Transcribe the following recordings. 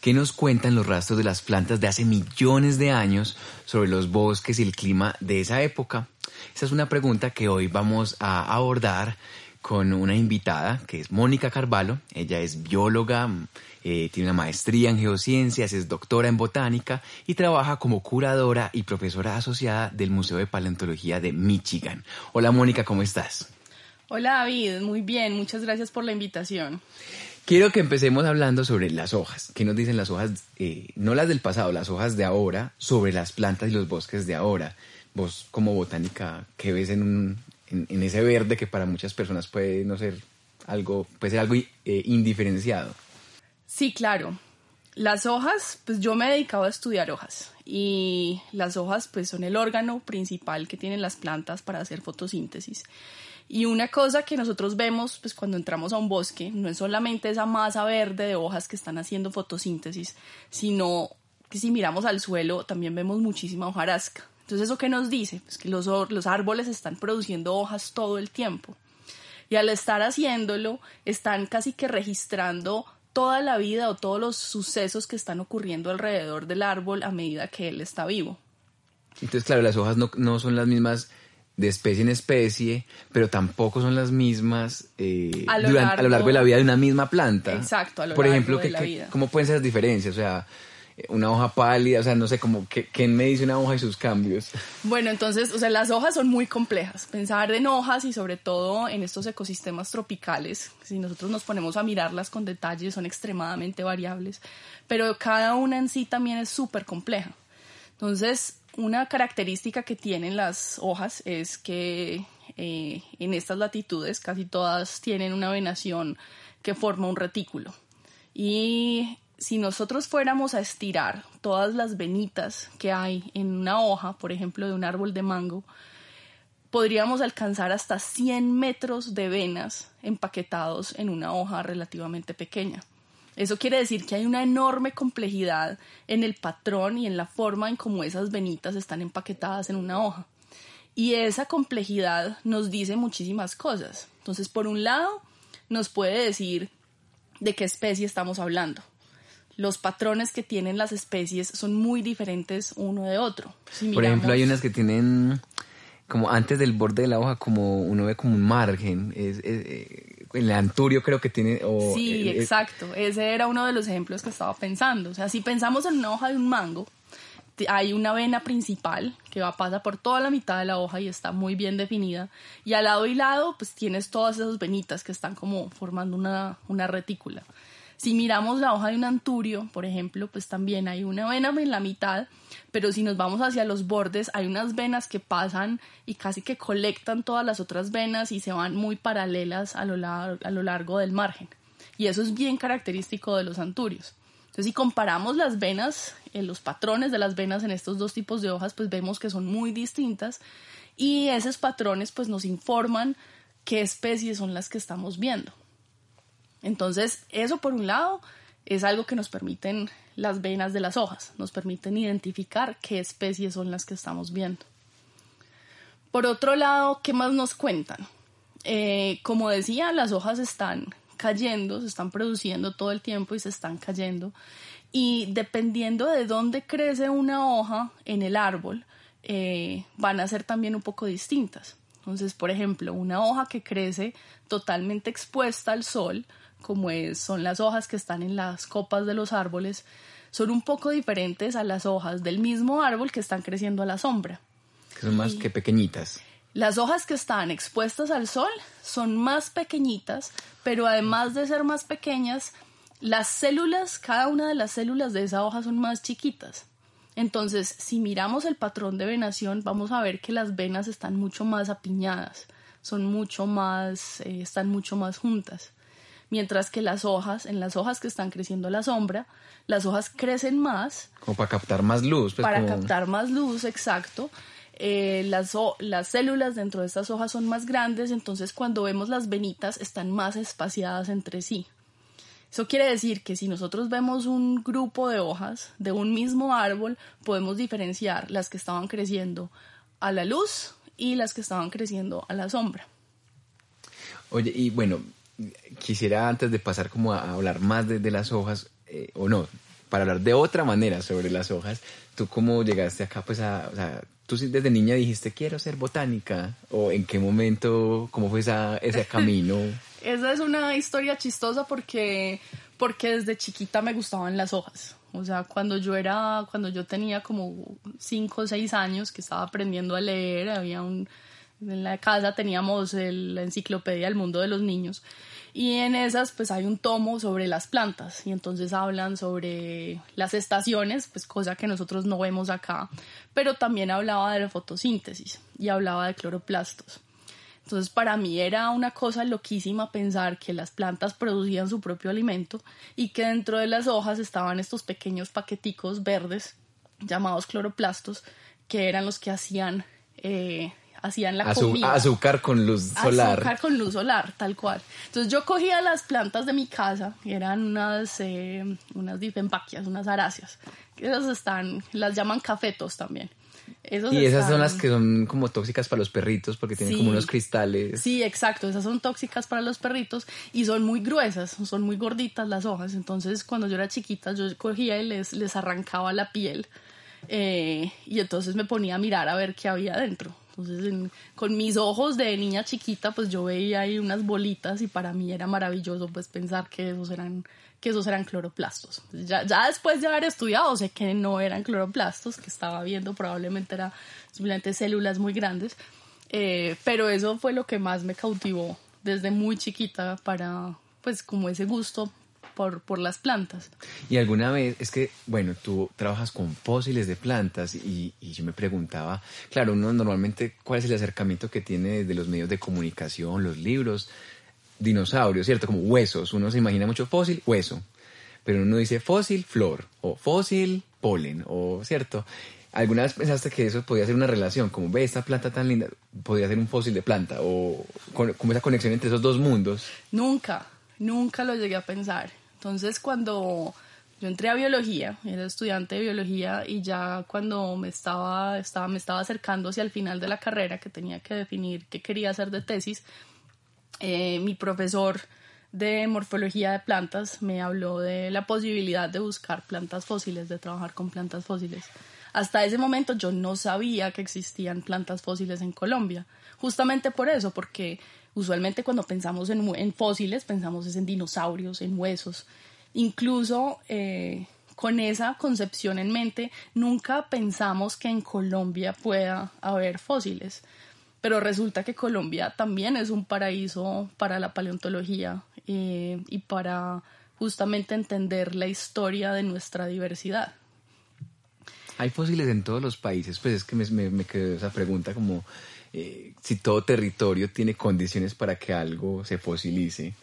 ¿Qué nos cuentan los rastros de las plantas de hace millones de años sobre los bosques y el clima de esa época? Esa es una pregunta que hoy vamos a abordar con una invitada que es Mónica Carvalho. Ella es bióloga, eh, tiene una maestría en geociencias, es doctora en botánica y trabaja como curadora y profesora asociada del Museo de Paleontología de Michigan. Hola Mónica, ¿cómo estás? Hola David, muy bien, muchas gracias por la invitación. Quiero que empecemos hablando sobre las hojas. ¿Qué nos dicen las hojas, eh, no las del pasado, las hojas de ahora, sobre las plantas y los bosques de ahora? Vos como botánica, ¿qué ves en, un, en, ese verde que para muchas personas puede no ser algo, puede ser algo eh, indiferenciado? Sí, claro. Las hojas, pues yo me he dedicado a estudiar hojas y las hojas pues son el órgano principal que tienen las plantas para hacer fotosíntesis. Y una cosa que nosotros vemos pues cuando entramos a un bosque no es solamente esa masa verde de hojas que están haciendo fotosíntesis, sino que si miramos al suelo también vemos muchísima hojarasca. Entonces, ¿eso qué nos dice? Pues que los, los árboles están produciendo hojas todo el tiempo. Y al estar haciéndolo, están casi que registrando toda la vida o todos los sucesos que están ocurriendo alrededor del árbol a medida que él está vivo. Entonces, claro, las hojas no, no son las mismas de especie en especie, pero tampoco son las mismas eh, a, lo largo, de la vida de una misma planta. Exacto, a lo Por largo ejemplo, de la vida. ¿cómo pueden ser las diferencias? O sea, una hoja pálida, o sea, no sé, cómo, ¿quién me dice una hoja y sus cambios? Bueno, entonces, o sea, las hojas son muy complejas. Pensar en hojas y sobre todo en estos ecosistemas tropicales, si nosotros nos ponemos a mirarlas con detalle, son extremadamente variables, pero cada una en sí también es súper compleja. Entonces, una característica que tienen las hojas es que eh, en estas latitudes casi todas tienen una venación que forma un retículo. Y si nosotros fuéramos a estirar todas las venitas que hay en una hoja, por ejemplo, de un árbol de mango, podríamos alcanzar hasta 100 metros de venas empaquetados en una hoja relativamente pequeña. Eso quiere decir que hay una enorme complejidad en el patrón y en la forma en cómo esas venitas están empaquetadas en una hoja. Y esa complejidad nos dice muchísimas cosas. Entonces, por un lado, nos puede decir de qué especie estamos hablando los patrones que tienen las especies son muy diferentes uno de otro. Por ejemplo, hay unas que tienen como antes del borde de la hoja, como uno ve como un margen. Es, eh, el anturio creo que tiene... sí, eh, eh, exacto. Ese era uno de los ejemplos que estaba pensando. O sea, si pensamos en una hoja de un mango, hay una vena principal que va pasa por toda la mitad de la hoja y está muy bien definida. Y al lado y lado, pues tienes todas esas venitas que están como formando una, una retícula. Si miramos la hoja de un anturio, por ejemplo, pues también hay una vena en la mitad, pero si nos vamos hacia los bordes, hay unas venas que pasan y casi que colectan todas las otras venas y se van muy paralelas a lo, largo del margen. Y eso es bien característico de los anturios. Entonces, si comparamos las venas, en los patrones de las venas en estos dos tipos de hojas, pues vemos que son muy distintas y esos patrones pues nos informan qué especies son las que estamos viendo. Entonces, eso por un lado es algo que nos permiten las venas de las hojas, nos permiten identificar qué especies son las que estamos viendo. Por otro lado, ¿qué más nos cuentan? Eh, como decía, las hojas están cayendo, se están produciendo todo el tiempo y se están cayendo. Y dependiendo de dónde crece una hoja en el árbol, eh, van a ser también un poco distintas. Entonces, por ejemplo, una hoja que crece totalmente expuesta al sol como son las hojas que están en las copas de los árboles, son un poco diferentes a las hojas del mismo árbol que están creciendo a la sombra. Que son más que pequeñitas. Las hojas que están expuestas al sol son más pequeñitas, pero además de ser más pequeñas, las células, cada una de las células de esa hoja son más chiquitas. Entonces, si miramos el patrón de venación, vamos a ver que las venas están mucho más apiñadas, son mucho más, eh, están mucho más juntas mientras que las hojas, en las hojas que están creciendo a la sombra, las hojas crecen más. Como para captar más luz. Pues para captar más luz, exacto. Eh, las, las células dentro de estas hojas son más grandes, entonces cuando vemos las venitas están más espaciadas entre sí. Eso quiere decir que si nosotros vemos un grupo de hojas de un mismo árbol, podemos diferenciar las que estaban creciendo a la luz y las que estaban creciendo a la sombra. Oye, y bueno, quisiera antes de pasar como a hablar más de, las hojas, eh, o no, para hablar de otra manera sobre las hojas, ¿tú cómo llegaste acá? Pues a, o sea, tú desde niña dijiste, quiero ser botánica, o en qué momento, cómo fue esa, ese camino. Esa es una historia chistosa porque, porque desde chiquita me gustaban las hojas. O sea, cuando yo era, cuando yo tenía como 5 o 6 años que estaba aprendiendo a leer, había un, en la casa teníamos la enciclopedia del mundo de los niños. Y en esas pues hay un tomo sobre las plantas. Y entonces hablan sobre las estaciones, pues cosa que nosotros no vemos acá, pero también hablaba de la fotosíntesis y hablaba de cloroplastos. Entonces para mí era una cosa loquísima pensar que las plantas producían su propio alimento y que dentro de las hojas estaban estos pequeños paqueticos verdes llamados cloroplastos que eran los que hacían eh, hacían la comida. Azúcar con luz solar. Azúcar con luz solar, tal cual. Entonces yo cogía las plantas de mi casa, eran unas, eh, unas difempaquias, unas aráceas. Esas están, las llaman cafetos también. y esas son las que son como tóxicas para los perritos porque tienen como unos cristales. Sí, exacto, esas son tóxicas para los perritos y son muy gruesas, son muy gorditas las hojas. Entonces cuando yo era chiquita yo cogía y les, les arrancaba la piel eh, y entonces me ponía a mirar a ver qué había dentro. Entonces, con mis ojos de niña chiquita, pues yo veía ahí unas bolitas y para mí era maravilloso pues pensar que esos eran, que esos eran cloroplastos. Ya, después de haber estudiado sé que no eran cloroplastos, que estaba viendo probablemente eran simplemente células muy grandes, eh, pero eso fue lo que más me cautivó desde muy chiquita para pues como ese gusto por, las plantas. Y alguna vez, es que, bueno, tú trabajas con fósiles de plantas y, yo me preguntaba, claro, uno normalmente, ¿cuál es el acercamiento que tiene de los medios de comunicación, los libros? Dinosaurios, ¿cierto? Como huesos. Uno se imagina mucho fósil, hueso. Pero uno dice fósil, flor, o fósil, polen, o cierto. ¿Alguna vez pensaste que eso podía ser una relación? Como ve esta planta tan linda, podría ser un fósil de planta, o como esa conexión entre esos dos mundos. Nunca, nunca lo llegué a pensar. Entonces, cuando yo entré a biología, era estudiante de biología y ya cuando me estaba, me estaba acercando hacia el final de la carrera, que tenía que definir qué quería hacer de tesis, eh, mi profesor de morfología de plantas me habló de la posibilidad de buscar plantas fósiles, de trabajar con plantas fósiles. Hasta ese momento yo no sabía que existían plantas fósiles en Colombia, justamente por eso, porque Usualmente cuando pensamos en, fósiles pensamos en dinosaurios, en huesos. Incluso eh, con esa concepción en mente, nunca pensamos que en Colombia pueda haber fósiles. Pero resulta que Colombia también es un paraíso para la paleontología eh, y para justamente entender la historia de nuestra diversidad. Hay fósiles en todos los países, pues es que me, quedó esa pregunta como eh, si todo territorio tiene condiciones para que algo se fosilice?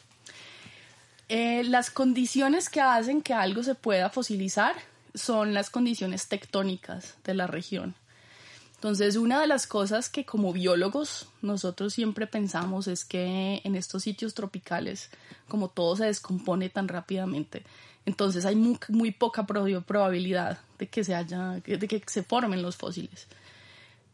Eh, las condiciones que hacen que algo se pueda fosilizar son las condiciones tectónicas de la región. Entonces, una de las cosas que como biólogos nosotros siempre pensamos es que en estos sitios tropicales, como todo se descompone tan rápidamente, entonces hay muy, muy poca probabilidad de que se haya, de que se formen los fósiles.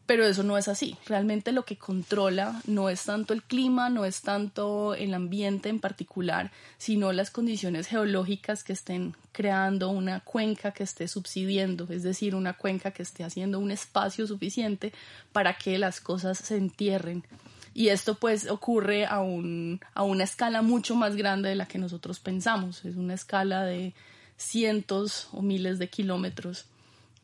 Pero eso no es así. Realmente lo que controla no es tanto el clima, no es tanto el ambiente en particular, sino las condiciones geológicas que estén creando una cuenca que esté subsidiendo, es decir, una cuenca que esté haciendo un espacio suficiente para que las cosas se entierren. Y esto pues ocurre a, un, a una escala mucho más grande de la que nosotros pensamos. Es una escala de cientos o miles de kilómetros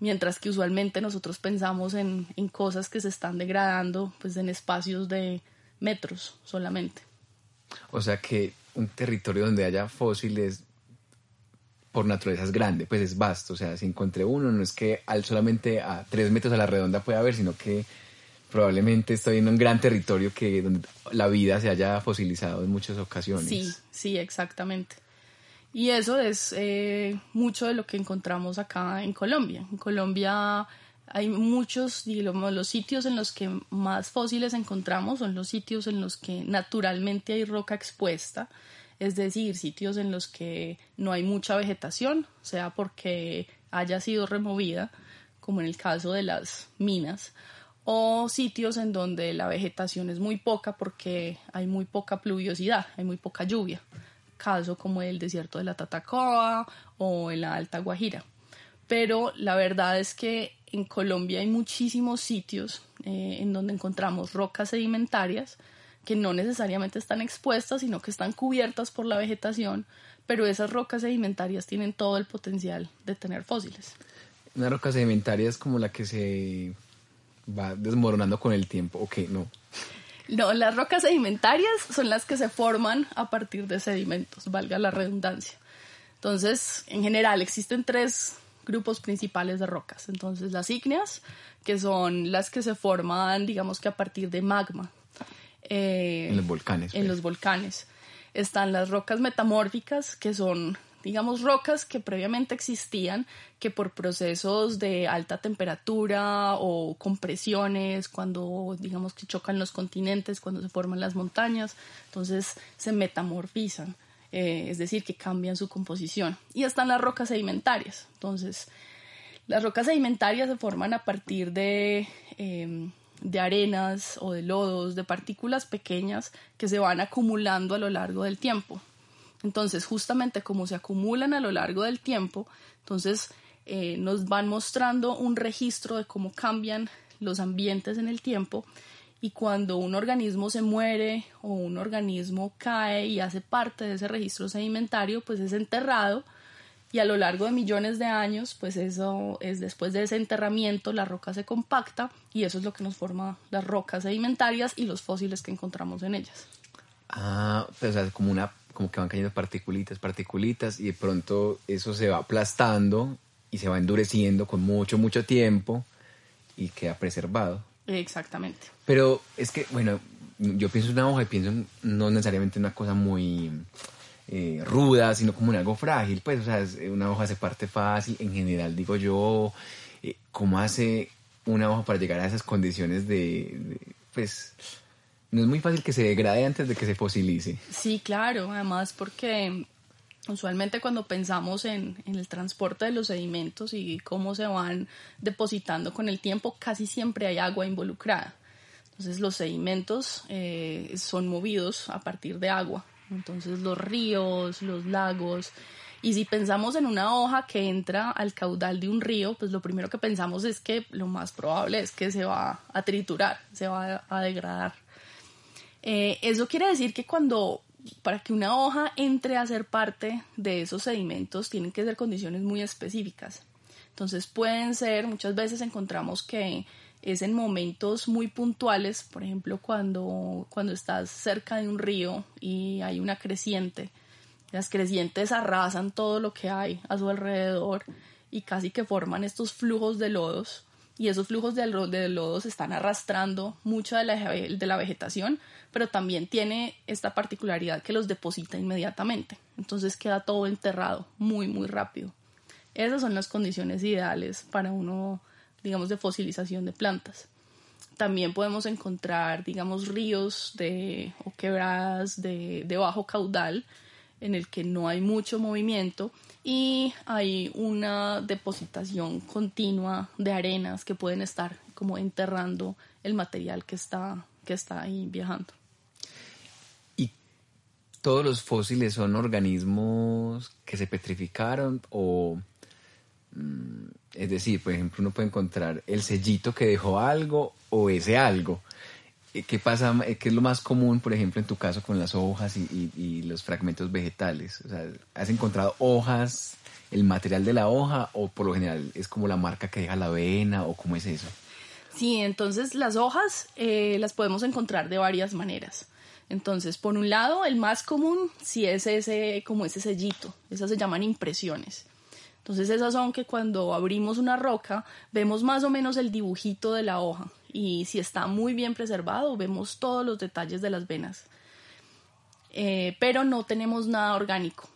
mientras que usualmente nosotros pensamos en, cosas que se están degradando pues en espacios de metros solamente. O sea que un territorio donde haya fósiles por naturaleza es grande, pues es vasto, o sea, si encontré uno no es que al solamente a tres metros a la redonda pueda haber, sino que probablemente estoy en un gran territorio que donde la vida se haya fosilizado en muchas ocasiones. Sí, sí, exactamente. Y eso es eh, mucho de lo que encontramos acá en Colombia. En Colombia hay muchos, digamos, los sitios en los que más fósiles encontramos son los sitios en los que naturalmente hay roca expuesta, es decir, sitios en los que no hay mucha vegetación, sea porque haya sido removida, como en el caso de las minas, o sitios en donde la vegetación es muy poca porque hay muy poca pluviosidad, hay muy poca lluvia caso como el desierto de la Tatacoa o en la Alta Guajira. Pero la verdad es que en Colombia hay muchísimos sitios eh, en donde encontramos rocas sedimentarias que no necesariamente están expuestas, sino que están cubiertas por la vegetación, pero esas rocas sedimentarias tienen todo el potencial de tener fósiles. Una roca sedimentaria es como la que se va desmoronando con el tiempo, ¿o qué? No. No, las rocas sedimentarias son las que se forman a partir de sedimentos, valga la redundancia. Entonces, en general, existen tres grupos principales de rocas. Entonces, las ígneas, que son las que se forman, digamos que a partir de magma. Eh, en los volcanes. En pues. los volcanes. Están las rocas metamórficas, que son digamos, rocas que previamente existían, que por procesos de alta temperatura o compresiones, cuando, digamos, que chocan los continentes, cuando se forman las montañas, entonces se metamorfizan, eh, es decir, que cambian su composición. Y están las rocas sedimentarias, entonces, las rocas sedimentarias se forman a partir de... Em, de arenas o de lodos, de partículas pequeñas que se van acumulando a lo largo del tiempo. Entonces, justamente como se acumulan a lo largo del tiempo, entonces eh, nos van mostrando un registro de cómo cambian los ambientes en el tiempo y cuando un organismo se muere o un organismo cae y hace parte de ese registro sedimentario, pues es enterrado y a lo largo de millones de años, pues eso es después de ese enterramiento, la roca se compacta y eso es lo que nos forma las rocas sedimentarias y los fósiles que encontramos en ellas. Ah, pues es como una como que van cayendo particulitas, particulitas, y de pronto eso se va aplastando y se va endureciendo con mucho, mucho tiempo y queda preservado. Exactamente. Pero es que, bueno, yo pienso en una hoja y pienso no necesariamente en una cosa muy eh, ruda, sino como en algo frágil, pues, o sea, una hoja se parte fácil, en general, digo yo, eh, ¿cómo hace una hoja para llegar a esas condiciones de pues, no es muy fácil que se degrade antes de que se fosilice. Sí, claro, además porque usualmente cuando pensamos en, el transporte de los sedimentos y cómo se van depositando con el tiempo, casi siempre hay agua involucrada. Entonces los sedimentos eh, son movidos a partir de agua. Entonces los ríos, los lagos. Y si pensamos en una hoja que entra al caudal de un río, pues lo primero que pensamos es que lo más probable es que se va a triturar, se va a degradar. Eh, eso quiere decir que cuando, para que una hoja entre a ser parte de esos sedimentos, tienen que ser condiciones muy específicas. Entonces pueden ser, muchas veces encontramos que es en momentos muy puntuales, por ejemplo, cuando, cuando estás cerca de un río y hay una creciente. Las crecientes arrasan todo lo que hay a su alrededor y casi que forman estos flujos de lodos y esos flujos de, lodos están arrastrando mucho de la, de la vegetación, pero también tiene esta particularidad que los deposita inmediatamente. Entonces queda todo enterrado muy, muy rápido. Esas son las condiciones ideales para uno, digamos, de fosilización de plantas. También podemos encontrar, digamos, ríos de, o quebradas de bajo caudal en el que no hay mucho movimiento y hay una depositación continua de arenas que pueden estar como enterrando el material que está, que está ahí viajando. ¿Y todos los fósiles son organismos que se petrificaron o... Mm, es decir, por ejemplo, uno puede encontrar el sellito que dejó algo o ese algo. Eh, ¿Qué pasa? Eh, ¿Qué es lo más común, por ejemplo, en tu caso con las hojas y, los fragmentos vegetales? O sea, ¿has encontrado hojas, el material de la hoja o por lo general es como la marca que deja la avena o cómo es eso? Sí, entonces las hojas eh, las podemos encontrar de varias maneras. Entonces, por un lado, el más común sí es ese, como ese sellito. Esas se llaman impresiones. Entonces, esas son que cuando abrimos una roca, vemos más o menos el dibujito de la hoja y si está muy bien preservado vemos todos los detalles de las venas. Eh, pero no tenemos nada orgánico.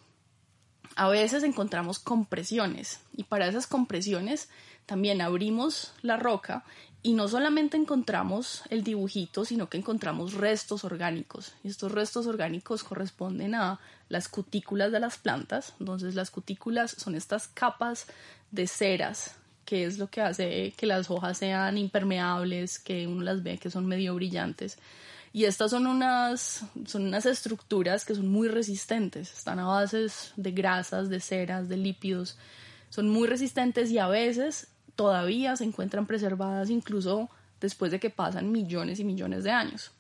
A veces encontramos compresiones y para esas compresiones también abrimos la roca y no solamente encontramos el dibujito, sino que encontramos restos orgánicos. Y estos restos orgánicos corresponden a las cutículas de las plantas. Entonces las cutículas son estas capas de ceras que es lo que hace que las hojas sean impermeables, que uno las ve que son medio brillantes. Y estas son unas, son unas estructuras que son muy resistentes, están a bases de grasas, de ceras, de lípidos, son muy resistentes y a veces todavía se encuentran preservadas incluso después de que pasan millones y millones de años.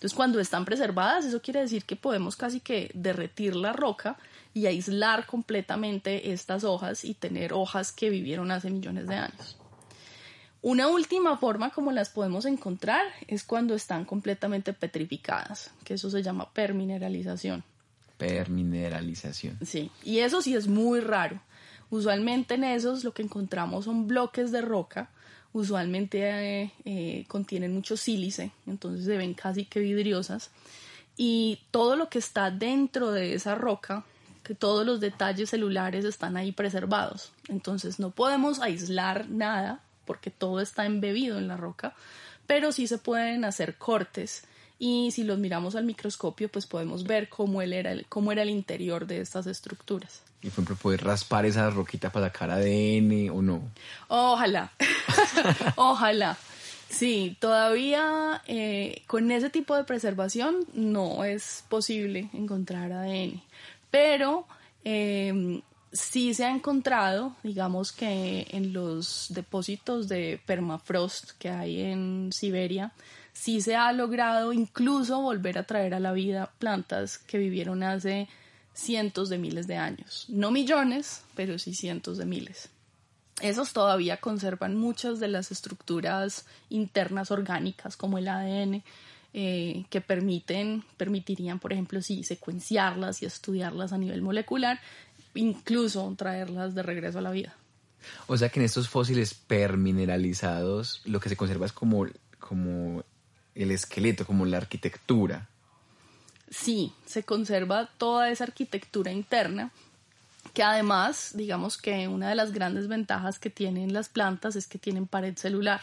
Entonces, cuando están preservadas, eso quiere decir que podemos casi que derretir la roca y aislar completamente estas hojas y tener hojas que vivieron hace millones de años. Una última forma como las podemos encontrar es cuando están completamente petrificadas, que eso se llama permineralización. Permineralización. Sí, y eso sí es muy raro. Usualmente en esos lo que encontramos son bloques de roca, usualmente eh, eh, contienen mucho sílice, entonces se ven casi que vidriosas. Y todo lo que está dentro de esa roca, que todos los detalles celulares están ahí preservados. Entonces no podemos aislar nada porque todo está embebido en la roca, pero sí se pueden hacer cortes y si los miramos al microscopio pues podemos ver cómo, era, el, cómo era el interior de estas estructuras. Y por ejemplo, ¿puedes raspar esa roquita para sacar ADN o no? Ojalá, ojalá. Sí, todavía eh, con ese tipo de preservación no es posible encontrar ADN, pero eh, sí se ha encontrado, digamos que en los depósitos de permafrost que hay en Siberia, sí se ha logrado incluso volver a traer a la vida plantas que vivieron hace cientos de miles de años. No millones, pero sí cientos de miles. Esos todavía conservan muchas de las estructuras internas orgánicas como el ADN, eh, que permiten, permitirían, por ejemplo, sí, secuenciarlas y estudiarlas a nivel molecular incluso traerlas de regreso a la vida. O sea que en estos fósiles permineralizados lo que se conserva es como, como el esqueleto, como la arquitectura. Sí, se conserva toda esa arquitectura interna, que además, digamos que una de las grandes ventajas que tienen las plantas es que tienen pared celular.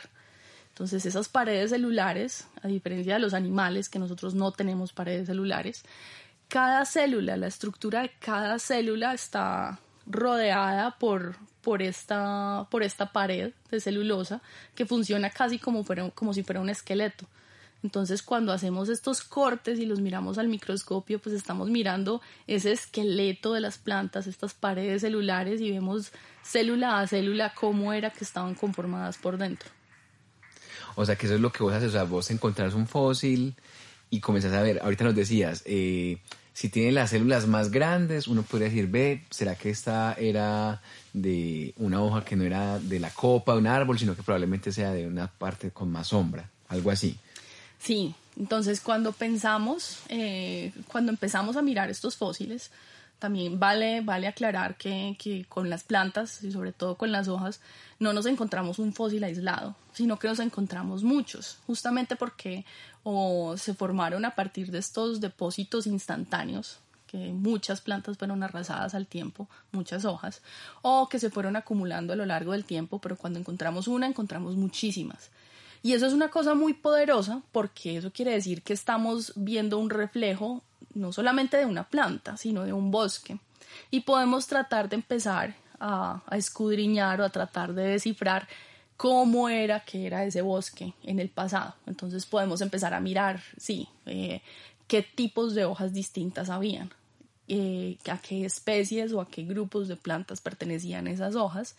Entonces esas paredes celulares, a diferencia de los animales, que nosotros no tenemos paredes celulares, cada célula, la estructura de cada célula está rodeada por, por, esta, por esta pared de celulosa que funciona casi como, como si fuera un esqueleto. Entonces, cuando hacemos estos cortes y los miramos al microscopio, pues estamos mirando ese esqueleto de las plantas, estas paredes celulares y vemos célula a célula cómo era que estaban conformadas por dentro. O sea, que eso es lo que vos haces, o sea, vos encontrás un fósil, y comenzás a ver, ahorita nos decías, eh, si tiene las células más grandes, uno podría decir, ve, ¿será que esta era de una hoja que no era de la copa de un árbol, sino que probablemente sea de una parte con más sombra? Algo así. Sí, entonces cuando pensamos, eh, cuando empezamos a mirar estos fósiles, también vale, vale aclarar que, que, con las plantas y sobre todo con las hojas no nos encontramos un fósil aislado, sino que nos encontramos muchos, justamente porque o se formaron a partir de estos depósitos instantáneos, que muchas plantas fueron arrasadas al tiempo, muchas hojas, o que se fueron acumulando a lo largo del tiempo, pero cuando encontramos una encontramos muchísimas. Y eso es una cosa muy poderosa porque eso quiere decir que estamos viendo un reflejo no solamente de una planta, sino de un bosque. Y podemos tratar de empezar a, escudriñar o a tratar de descifrar cómo era que era ese bosque en el pasado. Entonces podemos empezar a mirar, sí, eh, qué tipos de hojas distintas habían, eh, a qué especies o a qué grupos de plantas pertenecían esas hojas.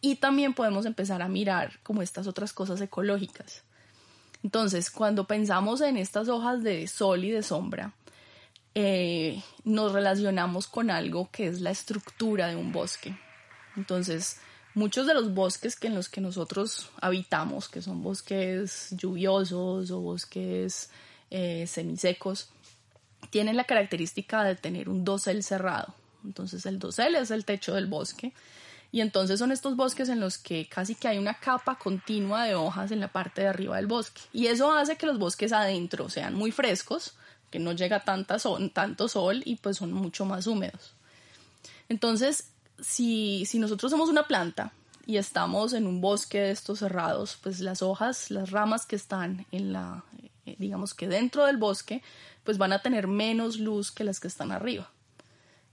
Y también podemos empezar a mirar como estas otras cosas ecológicas. Entonces, cuando pensamos en estas hojas de sol y de sombra, eh, nos relacionamos con algo que es la estructura de un bosque. Entonces, muchos de los bosques que en los que nosotros habitamos, que son bosques lluviosos o bosques eh, semisecos, tienen la característica de tener un dosel cerrado. Entonces, el dosel es el techo del bosque. Y entonces son estos bosques en los que casi que hay una capa continua de hojas en la parte de arriba del bosque. Y eso hace que los bosques adentro sean muy frescos, que no llega tanta tanto sol y pues son mucho más húmedos. Entonces, si, si nosotros somos una planta y estamos en un bosque de estos cerrados, pues las hojas, las ramas que están en la, eh, digamos que dentro del bosque, pues van a tener menos luz que las que están arriba.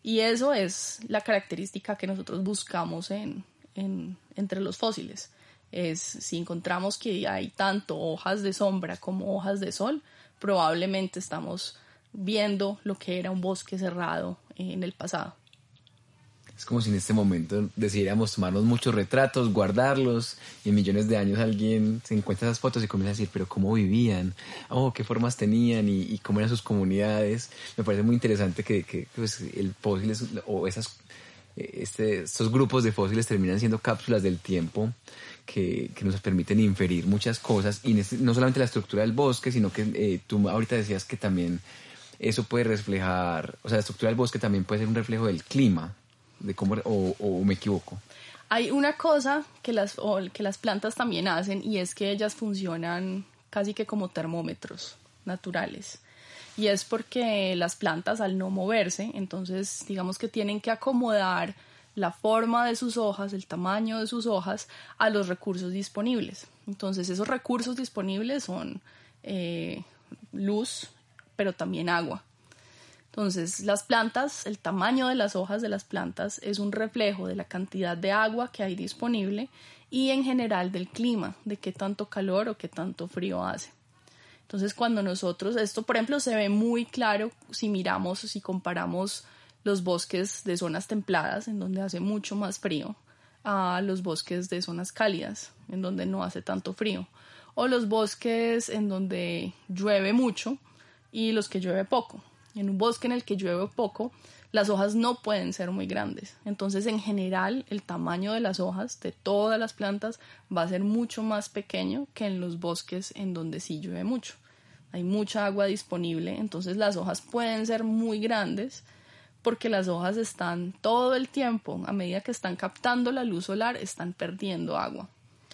Y eso es la característica que nosotros buscamos en, en, entre los fósiles. Es si encontramos que hay tanto hojas de sombra como hojas de sol, probablemente estamos viendo lo que era un bosque cerrado en el pasado. Es como si en este momento decidiéramos tomarnos muchos retratos, guardarlos, y en millones de años alguien se encuentra esas fotos y comienza a decir, pero ¿cómo vivían? Oh, ¿qué formas tenían? ¿Y, cómo eran sus comunidades? Me parece muy interesante que, pues, el fósiles o esas, este, estos grupos de fósiles terminan siendo cápsulas del tiempo que, nos permiten inferir muchas cosas, y este, no solamente la estructura del bosque, sino que eh, tú ahorita decías que también eso puede reflejar, o sea, la estructura del bosque también puede ser un reflejo del clima, de cómo, o, me equivoco. Hay una cosa que las, que las plantas también hacen y es que ellas funcionan casi que como termómetros naturales. Y es porque las plantas al no moverse, entonces digamos que tienen que acomodar la forma de sus hojas, el tamaño de sus hojas a los recursos disponibles. Entonces esos recursos disponibles son eh, luz, pero también agua. Entonces, las plantas, el tamaño de las hojas de las plantas es un reflejo de la cantidad de agua que hay disponible y en general del clima, de qué tanto calor o qué tanto frío hace. Entonces, cuando nosotros, esto por ejemplo se ve muy claro si miramos o si comparamos los bosques de zonas templadas, en donde hace mucho más frío, a los bosques de zonas cálidas, en donde no hace tanto frío, o los bosques en donde llueve mucho, y los que llueve poco. En un bosque en el que llueve poco, las hojas no pueden ser muy grandes. Entonces, en general, el tamaño de las hojas de todas las plantas va a ser mucho más pequeño que en los bosques en donde sí llueve mucho. Hay mucha agua disponible, entonces las hojas pueden ser muy grandes porque las hojas están todo el tiempo, a medida que están captando la luz solar, están perdiendo agua.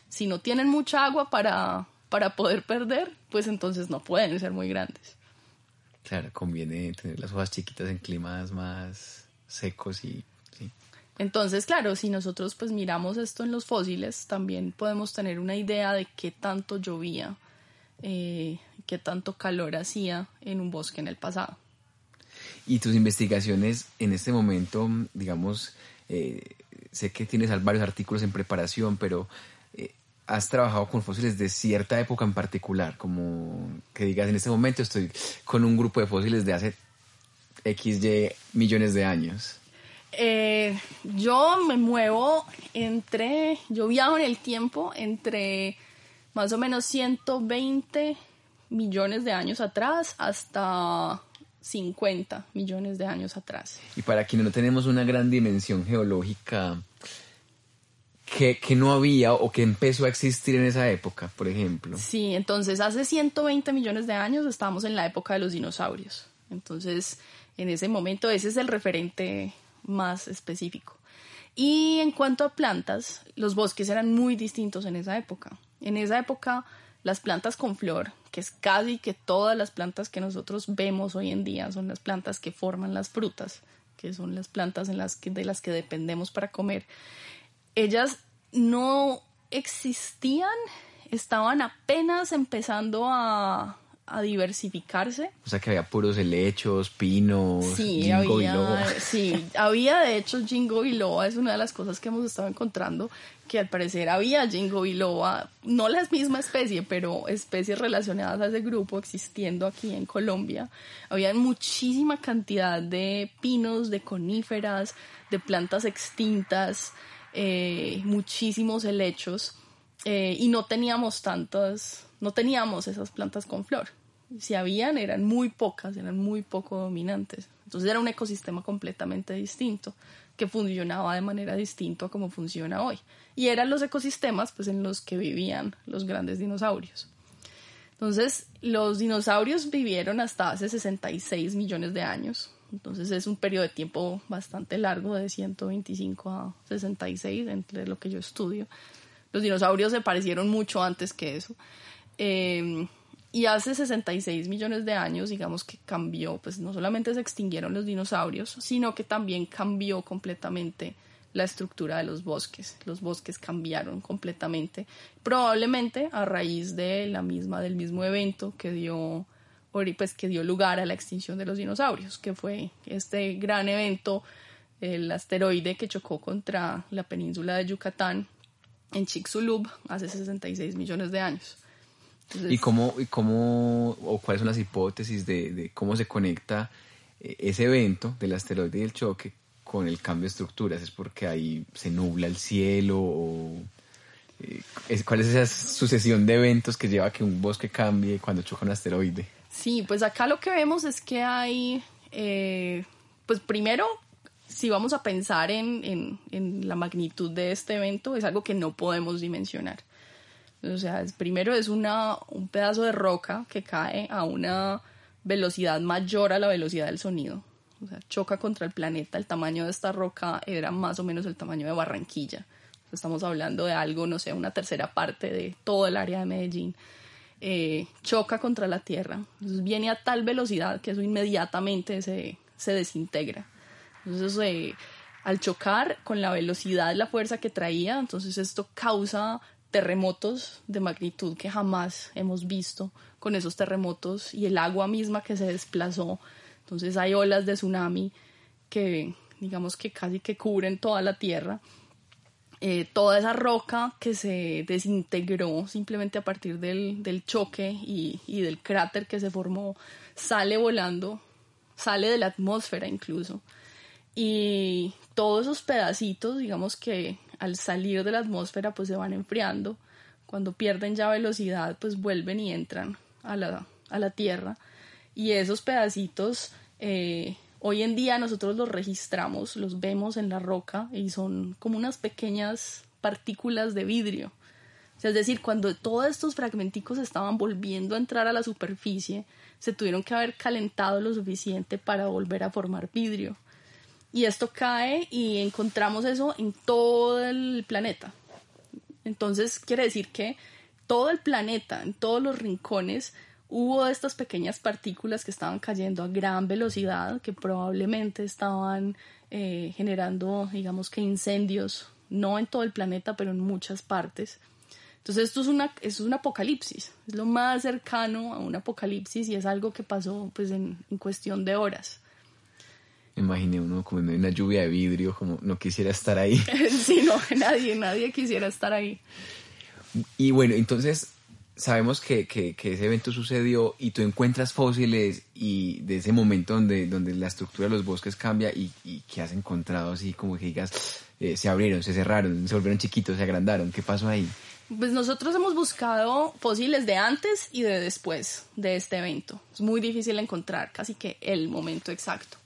Si no tienen mucha agua para, para poder perder, pues entonces no pueden ser muy grandes. Claro, conviene tener las hojas chiquitas en climas más secos y sí. Entonces, claro, si nosotros pues miramos esto en los fósiles, también podemos tener una idea de qué tanto llovía, eh, qué tanto calor hacía en un bosque en el pasado. Y tus investigaciones en este momento, digamos, eh, sé que tienes varios artículos en preparación, pero has trabajado con fósiles de cierta época en particular, como que digas en este momento estoy con un grupo de fósiles de hace XY millones de años? Eh, yo me muevo entre, yo viajo en el tiempo entre más o menos 120 millones de años atrás hasta 50 millones de años atrás. Y para quienes no tenemos una gran dimensión geológica, que, no había o que empezó a existir en esa época, por ejemplo. Sí, entonces hace 120 millones de años estábamos en la época de los dinosaurios. Entonces, en ese momento ese es el referente más específico. Y en cuanto a plantas, los bosques eran muy distintos en esa época. En esa época, las plantas con flor, que es casi que todas las plantas que nosotros vemos hoy en día, son las plantas que forman las frutas, que son las plantas de las que dependemos para comer. Ellas no existían, estaban apenas empezando a, diversificarse. O sea que había puros helechos, pinos, sí, había, Sí, había de hecho jingo biloba, es una de las cosas que hemos estado encontrando, que al parecer había jingo biloba, no la misma especie, pero especies relacionadas a ese grupo existiendo aquí en Colombia. Había muchísima cantidad de pinos, de coníferas, de plantas extintas. Eh, muchísimos helechos eh, y no teníamos tantas, no teníamos esas plantas con flor. Si habían, eran muy pocas, eran muy poco dominantes. Entonces era un ecosistema completamente distinto, que funcionaba de manera distinta a como funciona hoy. Y eran los ecosistemas pues, en los que vivían los grandes dinosaurios. Entonces, los dinosaurios vivieron hasta hace 66 millones de años, entonces es un periodo de tiempo bastante largo, de 125 a 66, entre lo que yo estudio. Los dinosaurios se parecieron mucho antes que eso. Em, y hace 66 millones de años, digamos que cambió, pues no solamente se extinguieron los dinosaurios, sino que también cambió completamente la estructura de los bosques. Los bosques cambiaron completamente, probablemente a raíz de la misma, del mismo evento que dio pues, que dio lugar a la extinción de los dinosaurios, que fue este gran evento, el asteroide que chocó contra la península de Yucatán en Chicxulub hace 66 millones de años. ¿Y cómo, y cómo, o cuáles son las hipótesis de, de cómo se conecta eh, ese evento del asteroide y el choque con el cambio de estructuras? ¿Es porque ahí se nubla el cielo o eh, cuál es esa sucesión de eventos que lleva a que un bosque cambie cuando choca un asteroide? Sí, pues acá lo que vemos es que hay, eh, pues primero, si vamos a pensar en, en, la magnitud de este evento, es algo que no podemos dimensionar. O sea, primero es una, un pedazo de roca que cae a una velocidad mayor a la velocidad del sonido. O sea, choca contra el planeta. El tamaño de esta roca era más o menos el tamaño de Barranquilla. Estamos hablando de algo, no sé, una tercera parte de todo el área de Medellín. Eh, choca contra la Tierra. Entonces viene a tal velocidad que eso inmediatamente se, se desintegra. Entonces, eh, al chocar con la velocidad la fuerza que traía, entonces esto causa terremotos de magnitud que jamás hemos visto con esos terremotos y el agua misma que se desplazó. Entonces hay olas de tsunami que digamos que casi que cubren toda la tierra. Eh, toda esa roca que se desintegró simplemente a partir del, choque y, del cráter que se formó sale volando, sale de la atmósfera incluso. Y todos esos pedacitos, digamos que al salir de la atmósfera pues se van enfriando. Cuando pierden ya velocidad pues vuelven y entran a la, a la Tierra. Y esos pedacitos eh, hoy en día nosotros los registramos, los vemos en la roca y son como unas pequeñas partículas de vidrio. es decir, cuando todos estos fragmenticos estaban volviendo a entrar a la superficie, se tuvieron que haber calentado lo suficiente para volver a formar vidrio. Y esto cae y encontramos eso en todo el planeta. Entonces quiere decir que todo el planeta, en todos los rincones, hubo estas pequeñas partículas que estaban cayendo a gran velocidad, que probablemente estaban eh, generando, digamos que incendios, no en todo el planeta, pero en muchas partes. Entonces esto es, una, es un apocalipsis, es lo más cercano a un apocalipsis y es algo que pasó pues en cuestión de horas imaginé uno como en una lluvia de vidrio, como no quisiera estar ahí. sí, no, nadie, nadie quisiera estar ahí. Y bueno, entonces sabemos que, que, ese evento sucedió y tú encuentras fósiles y de ese momento donde, donde la estructura de los bosques cambia y, y que has encontrado así como que digas, eh, se abrieron, se cerraron, se volvieron chiquitos, se agrandaron, ¿qué pasó ahí? Pues nosotros hemos buscado fósiles de antes y de después de este evento. Es muy difícil encontrar casi que el momento exacto.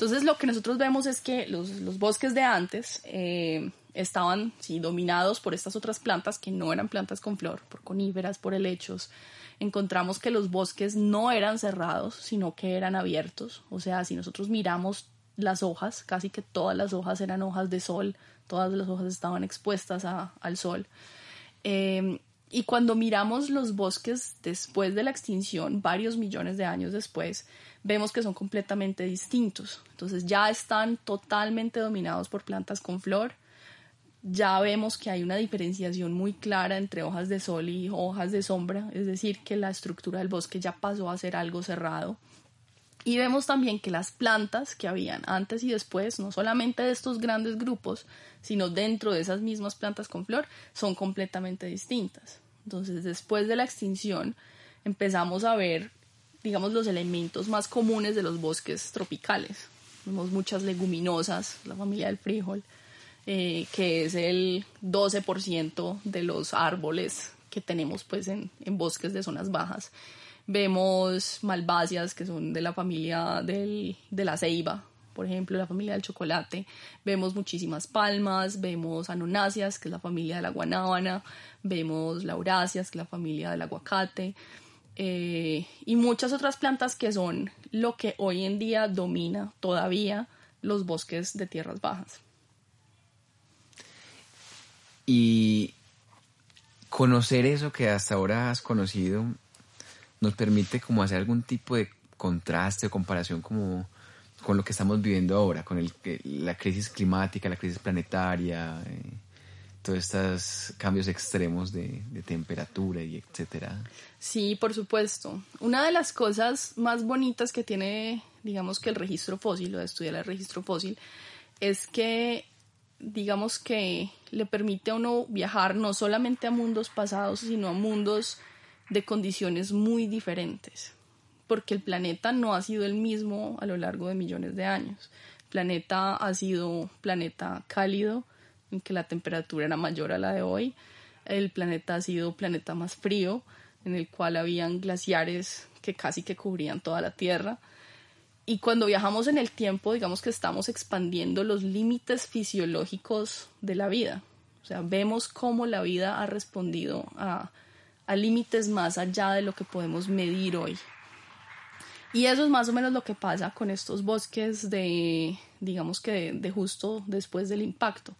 Entonces lo que nosotros vemos es que los, bosques de antes eh, estaban dominados por estas otras plantas que no eran plantas con flor, por coníferas, por helechos. Encontramos que los bosques no eran cerrados, sino que eran abiertos. O sea, si nosotros miramos las hojas, casi que todas las hojas eran hojas de sol, todas las hojas estaban expuestas al sol. Eh, y cuando miramos los bosques después de la extinción, varios millones de años después, vemos que son completamente distintos. Entonces ya están totalmente dominados por plantas con flor. Ya vemos que hay una diferenciación muy clara entre hojas de sol y hojas de sombra, es decir, que la estructura del bosque ya pasó a ser algo cerrado. Y vemos también que las plantas que habían antes y después, no solamente de estos grandes grupos, sino dentro de esas mismas plantas con flor, son completamente distintas. Entonces, después de la extinción, empezamos a ver digamos, los elementos más comunes de los bosques tropicales. Tenemos muchas leguminosas, la familia del frijol, eh, que es el 12% de los árboles que tenemos pues en, en, bosques de zonas bajas. Vemos malváceas, que son de la familia del, de la ceiba, por ejemplo, la familia del chocolate. Vemos muchísimas palmas, vemos anonáceas, que es la familia de la guanábana, vemos lauráceas, que es la familia del aguacate. Eh, y muchas otras plantas que son lo que hoy en día domina todavía los bosques de tierras bajas. Y conocer eso que hasta ahora has conocido nos permite como hacer algún tipo de contraste o comparación como con lo que estamos viviendo ahora, con el, la crisis climática, la crisis planetaria. Eh, todos estos cambios extremos de, temperatura y etcétera. Sí, por supuesto. Una de las cosas más bonitas que tiene, digamos que el registro fósil, o de estudiar el registro fósil, es que, digamos que le permite a uno viajar no solamente a mundos pasados, sino a mundos de condiciones muy diferentes, porque el planeta no ha sido el mismo a lo largo de millones de años. El planeta ha sido planeta cálido, en que la temperatura era mayor a la de hoy. El planeta ha sido planeta más frío, en el cual habían glaciares que casi que cubrían toda la Tierra. Y cuando viajamos en el tiempo, digamos que estamos expandiendo los límites fisiológicos de la vida. O sea, vemos cómo la vida ha respondido a, a límites más allá de lo que podemos medir hoy. Y eso es más o menos lo que pasa con estos bosques de, digamos que de, justo después del impacto.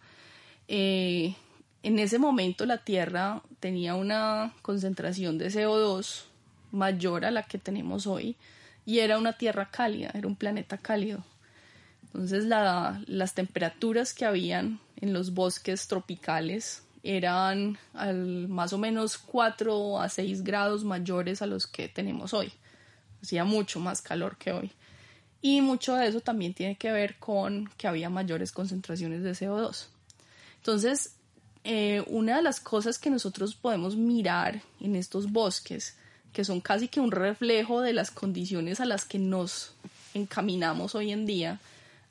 Eh, en ese momento la Tierra tenía una concentración de CO2 mayor a la que tenemos hoy y era una Tierra cálida, era un planeta cálido. Entonces las temperaturas que habían en los bosques tropicales eran al más o menos 4 a 6 grados mayores a los que tenemos hoy. Hacía mucho más calor que hoy. Y mucho de eso también tiene que ver con que había mayores concentraciones de CO2. Entonces, eh, una de las cosas que nosotros podemos mirar en estos bosques, que son casi que un reflejo de las condiciones a las que nos encaminamos hoy en día,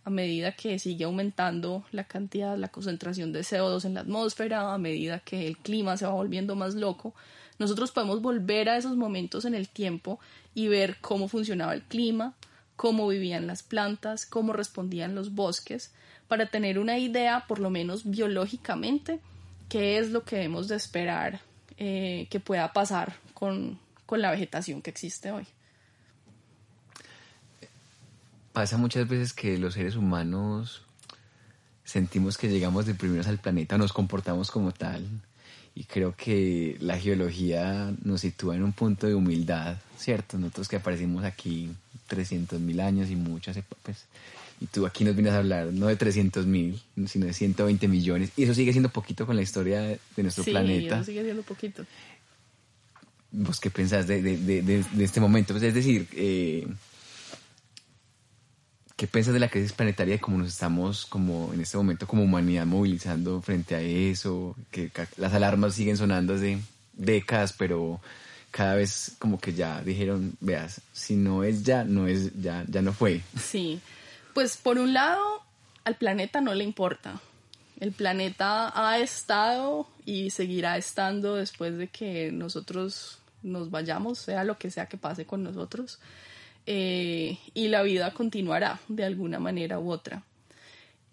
a medida que sigue aumentando la cantidad, la concentración de CO2 en la atmósfera, a medida que el clima se va volviendo más loco, nosotros podemos volver a esos momentos en el tiempo y ver cómo funcionaba el clima, cómo vivían las plantas, cómo respondían los bosques, para tener una idea, por lo menos biológicamente, qué es lo que debemos de esperar eh, que pueda pasar con la vegetación que existe hoy. pasa muchas veces que los seres humanos sentimos que llegamos de primeros al planeta, nos comportamos como tal. Y creo que la geología nos sitúa en un punto de humildad, ¿cierto? Nosotros que aparecimos aquí 300 mil años y muchas pues, y tú aquí nos vienes a hablar no de 300 mil, sino de 120 millones. Y eso sigue siendo poquito con la historia de, nuestro sí, planeta. Eso sigue siendo poquito. ¿Vos qué pensás de, de, de este momento? Pues es decir, eh, ¿Qué piensas de la crisis planetaria y cómo nos estamos como en este momento como humanidad movilizando frente a eso? Que las alarmas siguen sonando hace décadas, pero cada vez como que ya dijeron, veas, si no es ya, no es ya, ya no fue. Sí, pues por un lado al planeta no le importa. El planeta ha estado y seguirá estando después de que nosotros nos vayamos, sea lo que sea que pase con nosotros. Eh, y la vida continuará de alguna manera u otra.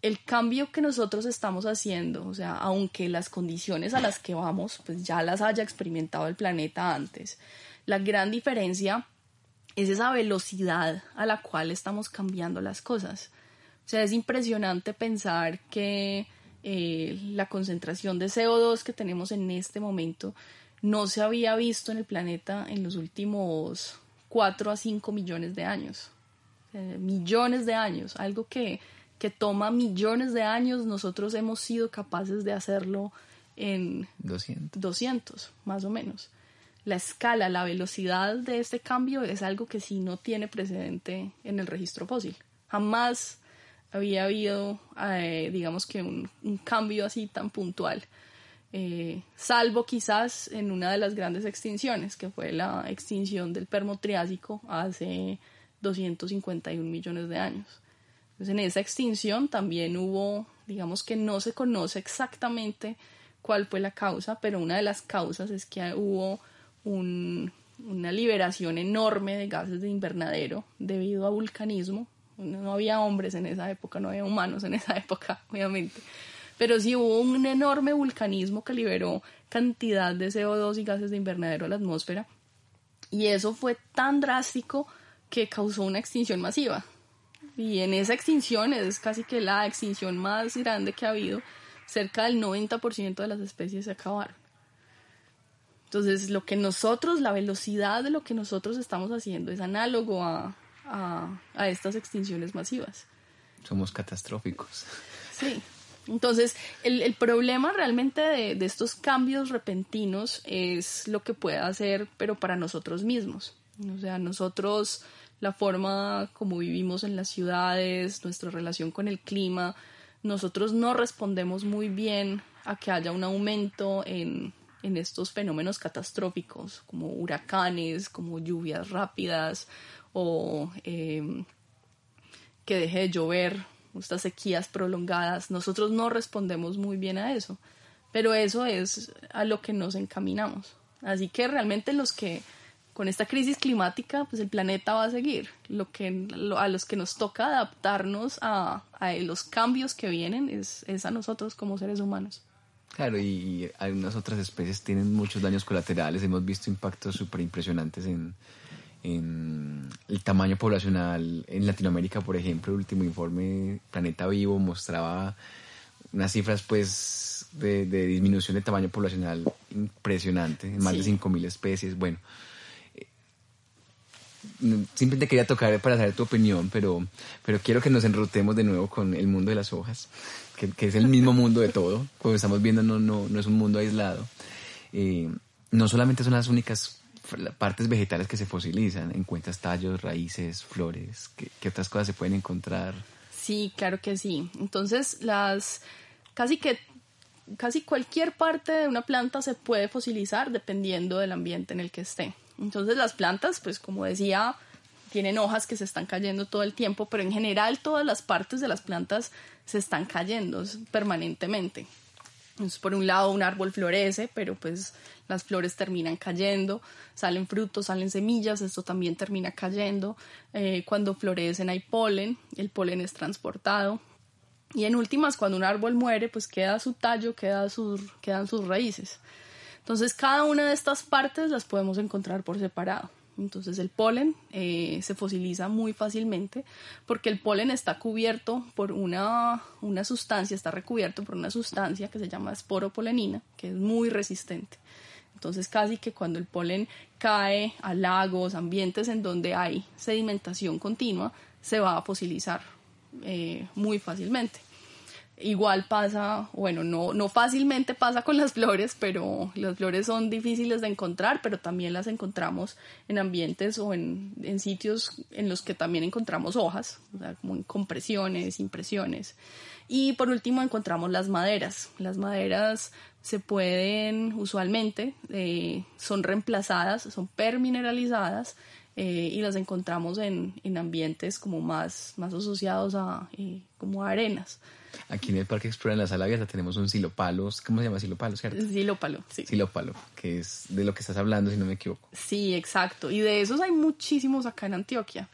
El cambio que nosotros estamos haciendo, o sea, aunque las condiciones a las que vamos, pues ya las haya experimentado el planeta antes, la gran diferencia es esa velocidad a la cual estamos cambiando las cosas. O sea, es impresionante pensar que eh, la concentración de CO2 que tenemos en este momento no se había visto en el planeta en los últimos 4 a 5 millones de años. Eh, millones de años, algo que, que toma millones de años, nosotros hemos sido capaces de hacerlo en 200. 200, más o menos. La escala, la velocidad de este cambio es algo que sí no tiene precedente en el registro fósil. Jamás había habido, eh, digamos que un, cambio así tan puntual. Eh, salvo quizás en una de las grandes extinciones, que fue la extinción del Permo-Triásico hace 251 millones de años. Entonces, en esa extinción también hubo, digamos que no se conoce exactamente cuál fue la causa, pero una de las causas es que hubo una liberación enorme de gases de invernadero debido a vulcanismo. No había hombres en esa época, no había humanos en esa época, obviamente pero sí hubo un enorme vulcanismo que liberó cantidad de CO2 y gases de invernadero a la atmósfera y eso fue tan drástico que causó una extinción masiva. Y en esa extinción es casi que la extinción más grande que ha habido, cerca del 90% de las especies se acabaron. Entonces, lo que nosotros, la velocidad de lo que nosotros estamos haciendo es análogo a, a, a estas extinciones masivas. Somos catastróficos. Sí, entonces, el, problema realmente de, estos cambios repentinos es lo que puede hacer, pero para nosotros mismos. O sea, nosotros, la forma como vivimos en las ciudades, nuestra relación con el clima, nosotros no respondemos muy bien a que haya un aumento en, en estos fenómenos catastróficos como huracanes, como lluvias rápidas o em, que deje de llover, estas sequías prolongadas. Nosotros no respondemos muy bien a eso, pero eso es a lo que nos encaminamos. Así que realmente los que con esta crisis climática, pues el planeta va a seguir. Lo que, a los que nos toca adaptarnos a, los cambios que vienen es, es, a nosotros como seres humanos. Claro, y, algunas otras especies tienen muchos daños colaterales. Hemos visto impactos súper impresionantes en, en el tamaño poblacional en Latinoamérica, por ejemplo. El último informe Planeta Vivo mostraba unas cifras pues de, disminución de tamaño poblacional impresionante, más de 5.000 especies. Bueno, simplemente quería tocar para saber tu opinión, pero, pero quiero que nos enrutemos de nuevo con el mundo de las hojas, que, es el mismo mundo de todo. Como estamos viendo, no, no, no es un mundo aislado. Eh, no solamente son las únicas partes vegetales que se fosilizan, encuentras tallos, raíces, flores, ¿qué, otras cosas se pueden encontrar? Sí, claro que sí. Entonces, las casi que casi cualquier parte de una planta se puede fosilizar dependiendo del ambiente en el que esté. Entonces las plantas, pues como decía, tienen hojas que se están cayendo todo el tiempo, pero en general todas las partes de las plantas se están cayendo permanentemente. Por un lado, un árbol florece, pero pues las flores terminan cayendo, salen frutos, salen semillas, esto también termina cayendo. Eh, cuando florecen hay polen, el polen es transportado. Y en últimas, cuando un árbol muere, pues queda su tallo, queda quedan sus raíces. Entonces, cada una de estas partes las podemos encontrar por separado. Entonces, el polen eh, se fosiliza muy fácilmente porque el polen está cubierto por una, una sustancia, está recubierto por una sustancia que se llama esporopolenina, que es muy resistente. Entonces, casi que cuando el polen cae a lagos, ambientes en donde hay sedimentación continua, se va a fosilizar eh, muy fácilmente. Igual pasa, bueno, no, no fácilmente pasa con las flores, pero las flores son difíciles de encontrar, pero también las encontramos en ambientes o en, en sitios en los que también encontramos hojas, o sea, como en compresiones, impresiones. Y por último encontramos las maderas. Las maderas se pueden usualmente, eh, son reemplazadas, son permineralizadas eh, y las encontramos en, en, ambientes como más, más asociados a eh, como arenas. Aquí en el Parque Explora en la Sala Abierta tenemos un silopalos, ¿cómo se llama silopalo, cierto? Silopalo, sí. Silopalo, que es de lo que estás hablando, si no me equivoco. Sí, exacto. Y de esos hay muchísimos acá en Antioquia.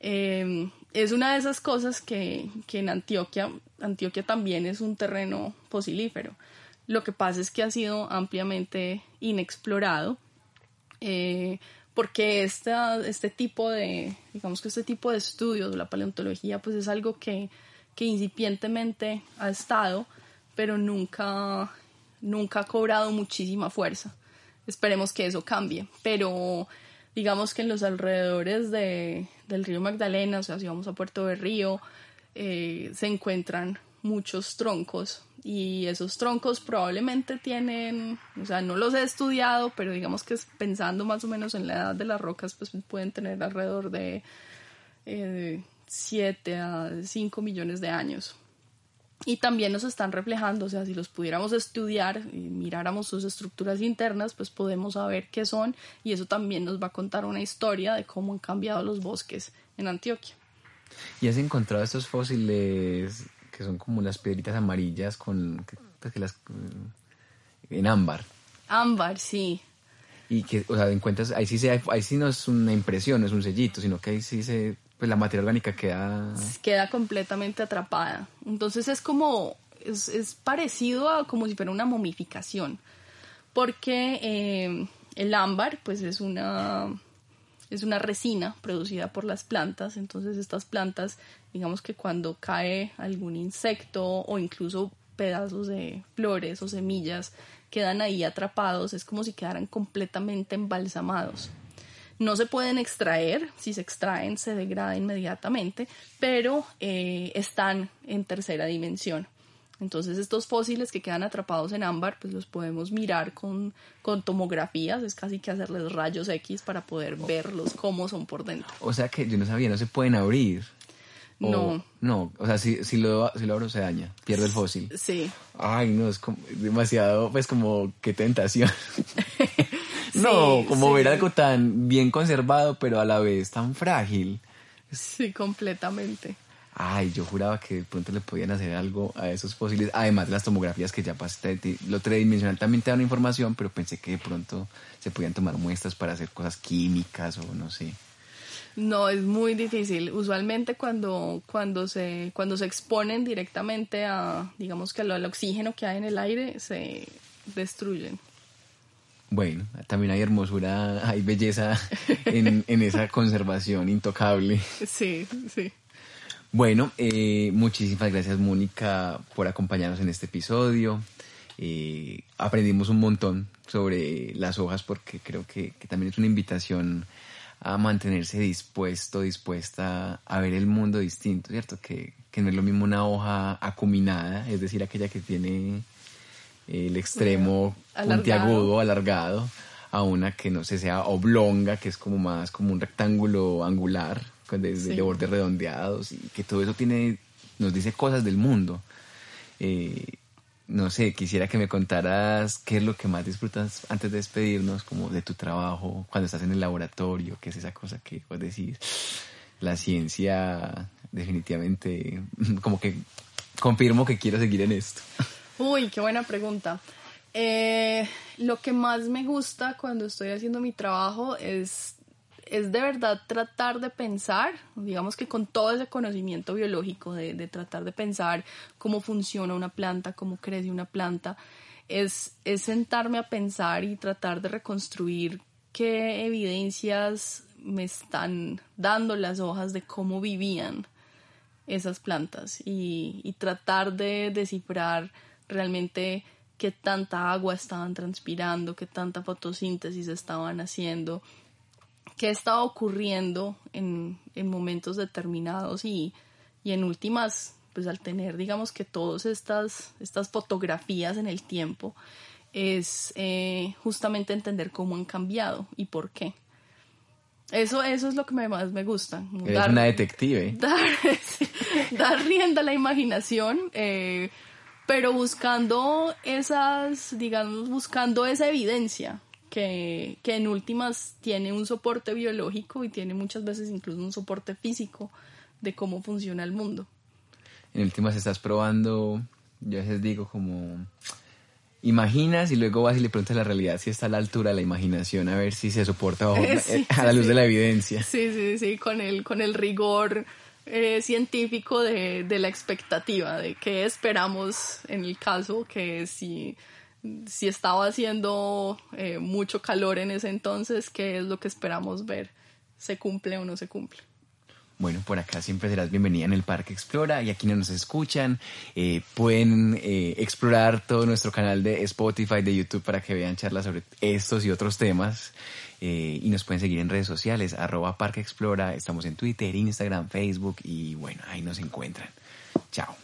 Em, es una de esas cosas que, que, en Antioquia, Antioquia también es un terreno fosilífero. Lo que pasa es que ha sido ampliamente inexplorado. Eh, porque este tipo de, digamos que este tipo de estudios, la paleontología, pues es algo que que incipientemente ha estado, pero nunca, nunca ha cobrado muchísima fuerza. Esperemos que eso cambie, pero digamos que en los alrededores de, del río Magdalena, o sea, si vamos a Puerto de Río, eh, se encuentran muchos troncos y esos troncos probablemente tienen, o sea, no los he estudiado, pero digamos que pensando más o menos en la edad de las rocas, pues pueden tener alrededor de eh, 7 a 5 millones de años. Y también nos están reflejando, o sea, si los pudiéramos estudiar y miráramos sus estructuras internas, pues podemos saber qué son y eso también nos va a contar una historia de cómo han cambiado los bosques en Antioquia. ¿Y has encontrado estos fósiles que son como las piedritas amarillas con pues, que, las en ámbar? Ámbar, sí. Y que, o sea, encuentras, ahí sí, se, ahí sí no es una impresión, no es un sellito, sino que ahí sí se pues la materia orgánica queda... Queda completamente atrapada. Entonces es como, es, es parecido a como si fuera una momificación, porque eh, el ámbar pues es una, es una resina producida por las plantas, entonces estas plantas, digamos que cuando cae algún insecto o incluso pedazos de flores o semillas, quedan ahí atrapados, es como si quedaran completamente embalsamados. No se pueden extraer, si se extraen se degrada inmediatamente, pero eh, están en tercera dimensión. Entonces estos fósiles que quedan atrapados en ámbar, pues los podemos mirar con, con tomografías, es casi que hacerles rayos X para poder verlos cómo son por dentro. O sea que yo no sabía, no se pueden abrir. O- No. No, o sea, si, si, lo, si lo abro se daña, pierde el fósil. Sí. Ay, no, es como demasiado, pues como, qué tentación. no, como sí. ver algo tan bien conservado, pero a la vez tan frágil. Sí, completamente. Ay, yo juraba que de pronto le podían hacer algo a esos fósiles, además de las tomografías que ya pasé, lo tridimensional también te dan información, pero pensé que de pronto se podían tomar muestras para hacer cosas químicas o no sé. No, es muy difícil. Usualmente cuando, cuando, se, cuando se exponen directamente a, digamos que al oxígeno que hay en el aire, se destruyen. Bueno, también hay hermosura, hay belleza en, en esa conservación intocable. Sí, sí. Bueno, eh, muchísimas gracias Mónica por acompañarnos en este episodio. Eh, aprendimos un montón sobre las hojas porque creo que, que también es una invitación a mantenerse dispuesto, dispuesta a ver el mundo distinto, ¿cierto? Que, que no es lo mismo una hoja acuminada, es decir, aquella que tiene el extremo Alargado. puntiagudo, alargado, a una que no sé, sea oblonga, que es como más como un rectángulo angular, con de, Sí. de bordes redondeados, y que todo eso tiene, nos dice cosas del mundo. Eh, no sé, quisiera que me contaras qué es lo que más disfrutas antes de despedirnos, como de tu trabajo, cuando estás en el laboratorio, qué es esa cosa que vos decís. La ciencia, definitivamente, como que confirmo que quiero seguir en esto. Uy, qué buena pregunta. Eh, lo que más me gusta cuando estoy haciendo mi trabajo es, es de verdad tratar de pensar, digamos que con todo ese conocimiento biológico, de, de tratar de pensar cómo funciona una planta, cómo crece una planta, es, es sentarme a pensar y tratar de reconstruir qué evidencias me están dando las hojas de cómo vivían esas plantas y, y tratar de descifrar realmente qué tanta agua estaban transpirando, qué tanta fotosíntesis estaban haciendo, qué estaba ocurriendo en, en momentos determinados y, y en últimas, pues al tener digamos que todas estas, estas fotografías en el tiempo, es eh, justamente entender cómo han cambiado y por qué. Eso, eso es lo que me- más me gusta. Eres dar- una detective. dar, dar rienda a la imaginación, eh, pero buscando esas, digamos, buscando esa evidencia que, que en últimas tiene un soporte biológico y tiene muchas veces incluso un soporte físico de cómo funciona el mundo. En últimas estás probando, yo a veces digo como, imaginas y luego vas y le preguntas la realidad si está a la altura de la imaginación, a ver si se soporta bajo- Sí, a la luz sí. de la evidencia. Sí, sí, sí, con el, con el rigor eh, científico de, de la expectativa, de qué esperamos en el caso, que si, si estaba haciendo eh, mucho calor en ese entonces, qué es lo que esperamos ver, se cumple o no se cumple. Bueno, por acá siempre serás bienvenida en el Parque Explora y aquí no nos escuchan. eh, pueden eh, explorar todo nuestro canal de Spotify, de YouTube para que vean charlas sobre estos y otros temas. Eh, y nos pueden seguir en redes sociales, arroba Parque Explora. Estamos en Twitter, Instagram, Facebook y bueno, ahí nos encuentran. Chao.